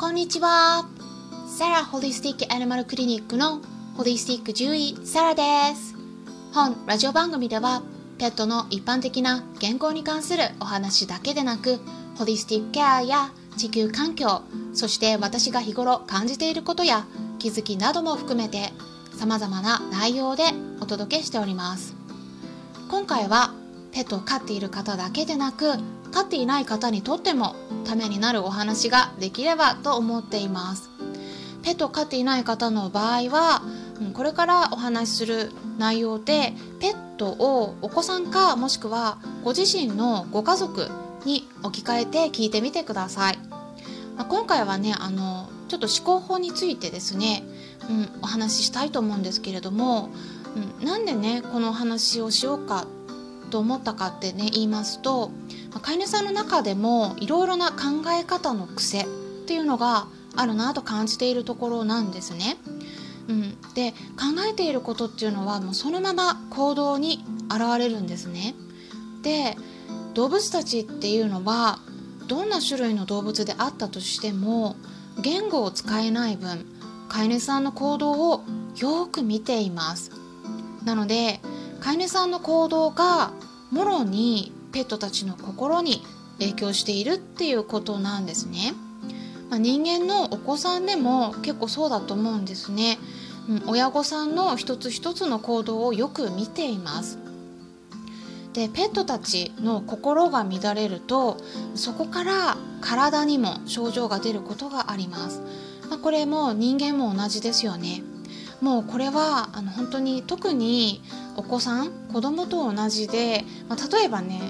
こんにちは。サラホリスティックアニマルクリニックのホリスティック獣医サラです。本ラジオ番組ではペットの一般的な健康に関するお話だけでなくホリスティックケアや地球環境そして私が日頃感じていることや気づきなども含めて様々な内容でお届けしております今回はペットを飼っている方だけでなく飼っていない方にとってもためになるお話ができればと思っています。ペットを飼っていない方の場合はこれからお話しする内容でペットをお子さんかもしくはご自身のご家族に置き換えて聞いてみてください、まあ、今回はねあのちょっと思考法についてですね、うん、お話ししたいと思うんですけれども、うん、なんでねこのお話をしようかと思ったかってね言いますと飼い主さんの中でもいろいろな考え方の癖っていうのがあるなと感じているところなんですね。うん、で考えていることっていうのはもうそのまま行動に現れるんですね。で動物たちっていうのはどんな種類の動物であったとしても言語を使えない分飼い主さんの行動をよく見ていますなので飼い主さんの行動がもろにペットたちの心に影響しているっていうことなんですね、まあ、人間のお子さんでも結構そうだと思うんですね、うん、親御さんの一つ一つの行動をよく見ています。でペットたちの心が乱れるとそこから体にも症状が出ることがあります、まあ、これも人間も同じですよね。もうこれはあの本当に特にお子さん子供と同じで、まあ、例えばね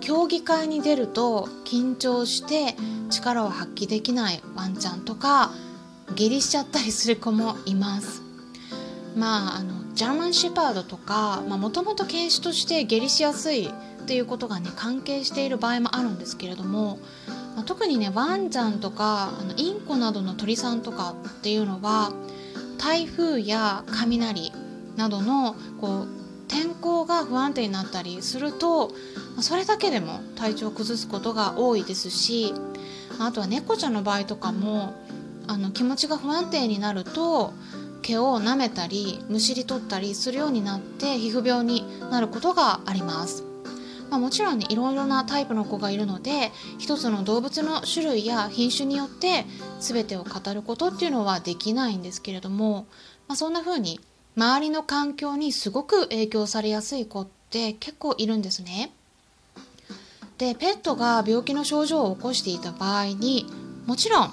競技会に出ると緊張して力を発揮できないワンちゃんとか下痢しちゃったりする子もいます。まああのジャーマンシェパードとかもともと犬種として下痢しやすいっていうことがね関係している場合もあるんですけれども、まあ、特にねワンちゃんとかあのインコなどの鳥さんとかっていうのは台風や雷などのこう天候が不安定になったりするとそれだけでも体調を崩すことが多いですしあとは猫ちゃんの場合とかもあの気持ちが不安定になると毛を舐めたりむしり取ったりするようになって皮膚病になることがあります。まあ、もちろんねいろいろなタイプの子がいるので一つの動物の種類や品種によって全てを語ることっていうのはできないんですけれども、まあ、そんな風に周りの環境にすごく影響されやすい子って結構いるんですね。でペットが病気の症状を起こしていた場合にもちろん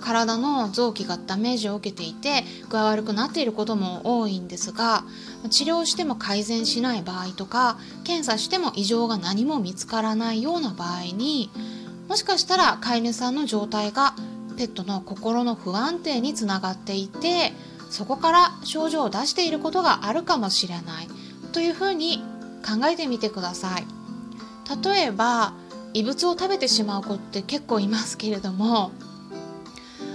体の臓器がダメージを受けていて具合悪くなっていることも多いんですが治療しても改善しない場合とか検査しても異常が何も見つからないような場合にもしかしたら飼い主さんの状態がペットの心の不安定につながっていてそこから症状を出していることがあるかもしれない。というふうに考えてみてください。例えば異物を食べてしまう子って結構いますけれども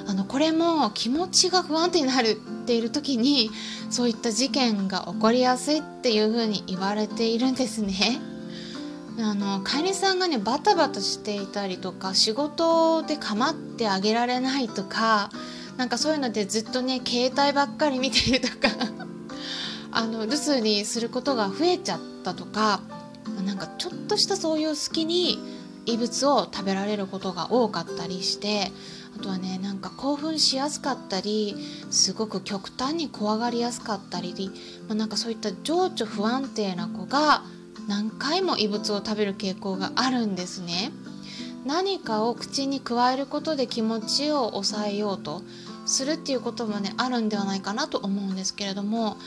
あのこれも気持ちが不安定になるっている時にそういった事件が起こりやすいっていうふうに言われているんですね。あの飼い主さんがねバタバタしていたりとか仕事で構ってあげられないとかなんかそういうのでずっとね携帯ばっかり見てるとか あの留守にすることが増えちゃったとかなんかちょっとしたそういう隙に異物を食べられることが多かったりしてあとはねなんか興奮しやすかったりすごく極端に怖がりやすかったり、まあ、なんかそういった情緒不安定な子が何回も異物を食べる傾向があるんですね。何かを口に加えることで気持ちを抑えようとするっていうこともねあるんではないかなと思うんですけれども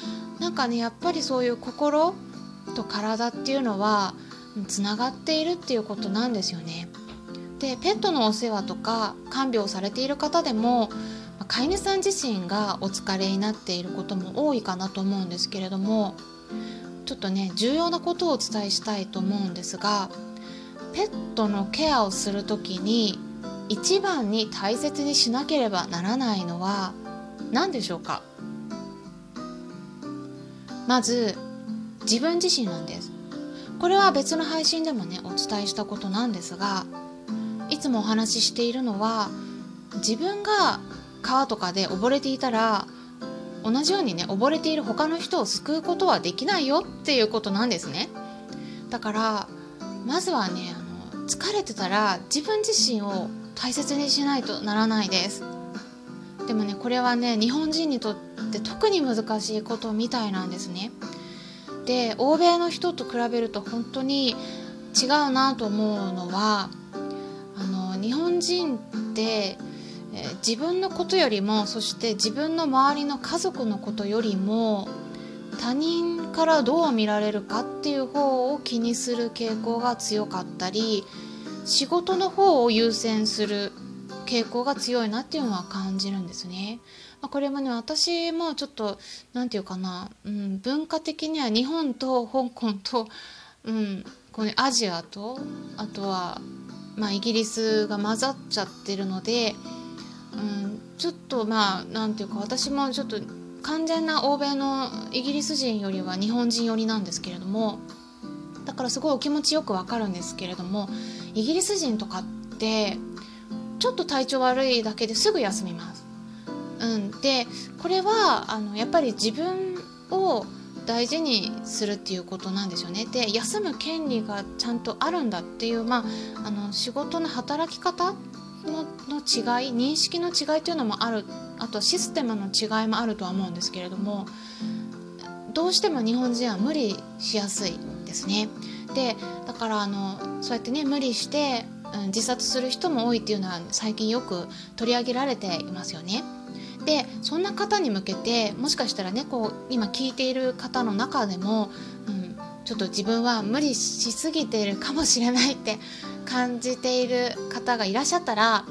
なんかねやっぱりそういう心と体っていうのはつながっているっていうことなんですよね。でペットのお世話とか看病されている方でも飼い主さん自身がお疲れになっていることも多いかなと思うんですけれどもちょっとね重要なことをお伝えしたいと思うんですがペットのケアをする時に一番に大切にしなければならないのは何でしょうか？まず自分自身なんです。これは別の配信でもねお伝えしたことなんですがつもお話ししているのは自分が川とかで溺れていたら同じようにね溺れている他の人を救うことはできないよっていうことなんですね。だからまずはねあの疲れてたら自分自身を大切にしないとならないです。でもねこれはね日本人にとって特に難しいことみたいなんですね。で欧米の人と比べると本当に違うなと思うのは日本人ってえー、自分のことよりもそして自分の周りの家族のことよりも他人からどう見られるかっていう方を気にする傾向が強かったり仕事の方を優先する傾向が強いなっていうのは感じるんですね。まあ、これもね私もちょっと何て言うかな、うん、文化的には日本と香港と、うん、このアジアとあとは、まあ、イギリスが混ざっちゃってるのでうん、ちょっとまあなんていうか私もちょっと完全な欧米のイギリス人よりは日本人寄りなんですけれどもだからすごいお気持ちよくわかるんですけれどもイギリス人とかってちょっと体調悪いだけですぐ休みます。うん、でこれはあのやっぱり自分を大事にするっていうことなんですよね。で休む権利がちゃんとあるんだっていう、まあ、あの仕事の働き方のの違い認識の違いというのもあるあとシステムの違いもあるとは思うんですけれどもどうしても日本人は無理しやすいですね。でだからあのそうやってね無理して、うん、自殺する人も多いっていうのは最近よく取り上げられていますよね。でそんな方に向けてもしかしたらねこう今聞いている方の中でも、うん、ちょっと自分は無理しすぎているかもしれないって 感じている方がいらっしゃったら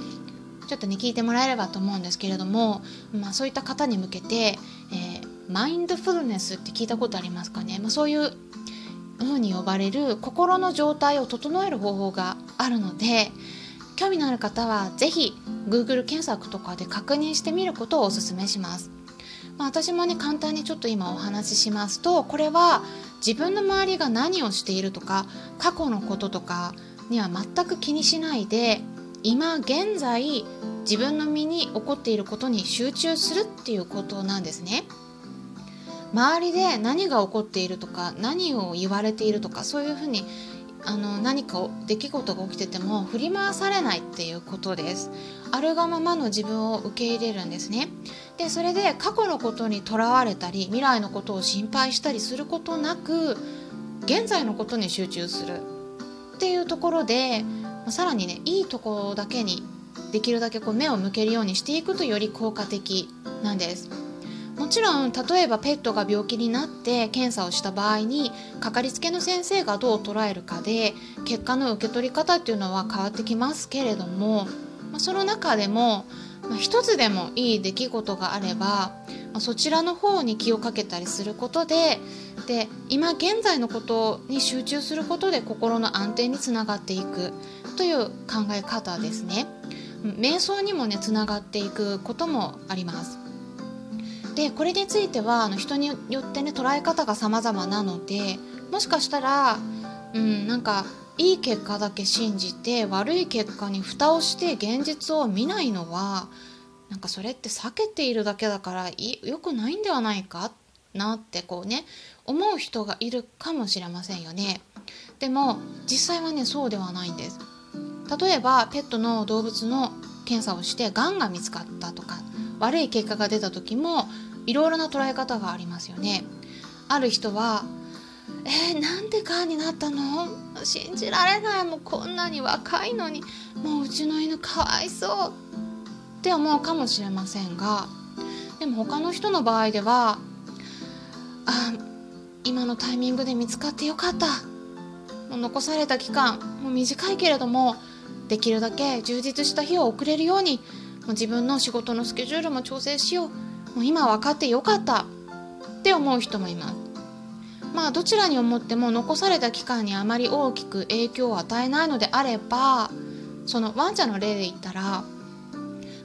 ちょっとね聞いてもらえればと思うんですけれども、まあ、そういった方に向けて、えー、マインドフルネスって聞いたことありますかね、まあ、そういう風に呼ばれる心の状態を整える方法があるので興味のある方は是非 Google 検索とかで確認してみることをおすすめします。まあ、私もね簡単にちょっと今お話ししますとこれは自分の周りが何をしているとか過去のこととかには全く気にしないで今現在自分の身に起こっていることに集中するっていうことなんですね。周りで何が起こっているとか何を言われているとかそういうふうにあの何か出来事が起きてても振り回されないっていうことです。あるがままの自分を受け入れるんですね。でそれで過去のことにとらわれたり未来のことを心配したりすることなく現在のことに集中する。っていうところでさらにねいいところだけにできるだけこう目を向けるようにしていくとより効果的なんです。もちろん例えばペットが病気になって検査をした場合にかかりつけの先生がどう捉えるかで結果の受け取り方っていうのは変わってきますけれども、ま、その中でも、まあ、一つでもいい出来事があれば、ま、そちらの方に気をかけたりすることでで今現在のことに集中することで心の安定につながっていくという考え方ですね。瞑想にもねつながっていくこともあります。でこれについてはあの人によってね捉え方が様々なのでもしかしたら、うん、なんかいい結果だけ信じて悪い結果に蓋をして現実を見ないのはなんかそれって避けているだけだから良くないんではないかなってこうね思う人がいるかもしれませんよね。でも実際はねそうではないんです。例えばペットの動物の検査をしてがんが見つかったとか悪い結果が出た時もいろいろな捉え方がありますよね。ある人はえー、なんでがんになったの？信じられない。もうこんなに若いのに。もううちの犬かわいそう。って思うかもしれませんがでも他の人の場合ではあ今のタイミングで見つかってよかった。もう残された期間もう短いけれどもできるだけ充実した日を送れるようにもう自分の仕事のスケジュールも調整しよう。もう今分かってよかった。って思う人もいます。まあどちらに思っても残された期間にあまり大きく影響を与えないのであればそのワンちゃんの例で言ったら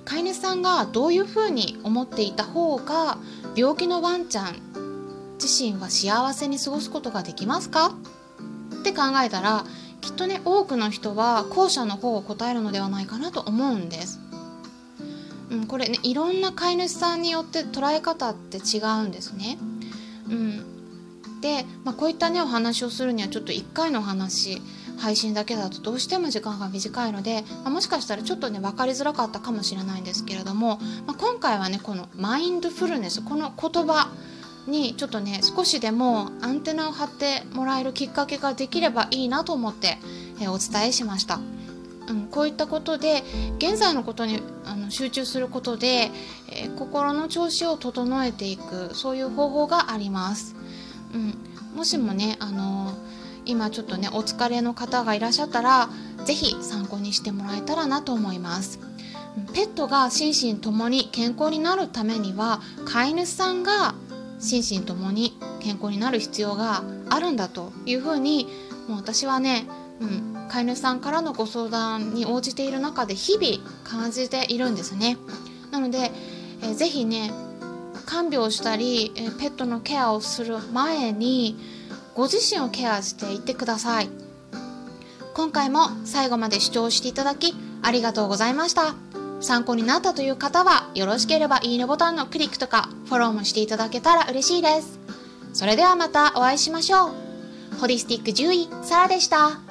飼い主さんがどういうふうに思っていた方が病気のワンちゃん自身は幸せに過ごすことができますか？って考えたらきっとね多くの人は後者の方を答えるのではないかなと思うんです。うん、これねいろんな飼い主さんによって捉え方って違うんですね。うん、で、まあ、こういったねお話をするにはちょっと1回の話配信だけだとどうしても時間が短いので、まあ、もしかしたらちょっとね分かりづらかったかもしれないんですけれども、まあ、今回はねこのマインドフルネスこの言葉にちょっとね少しでもアンテナを張ってもらえるきっかけができればいいなと思って、えお伝えしました。うん、こういったことで現在のことにあの集中することで、えー、心の調子を整えていくそういう方法があります。うん、もしもね、あのー、今ちょっとねお疲れの方がいらっしゃったら是非参考にしてもらえたらなと思います。ペットが心身ともに健康になるためには飼い主さんが心身ともに健康になる必要があるんだというふうにもう私はね、うん、飼い主さんからのご相談に応じている中で日々感じているんですね。なので、えー、ぜひね看病したり、え、ペットのケアをする前にご自身をケアしていってください。今回も最後まで視聴していただきありがとうございました。参考になったという方はよろしければいいねボタンのクリックとかフォローもしていただけたら嬉しいです。それではまたお会いしましょう。ホリスティック獣医、サラでした。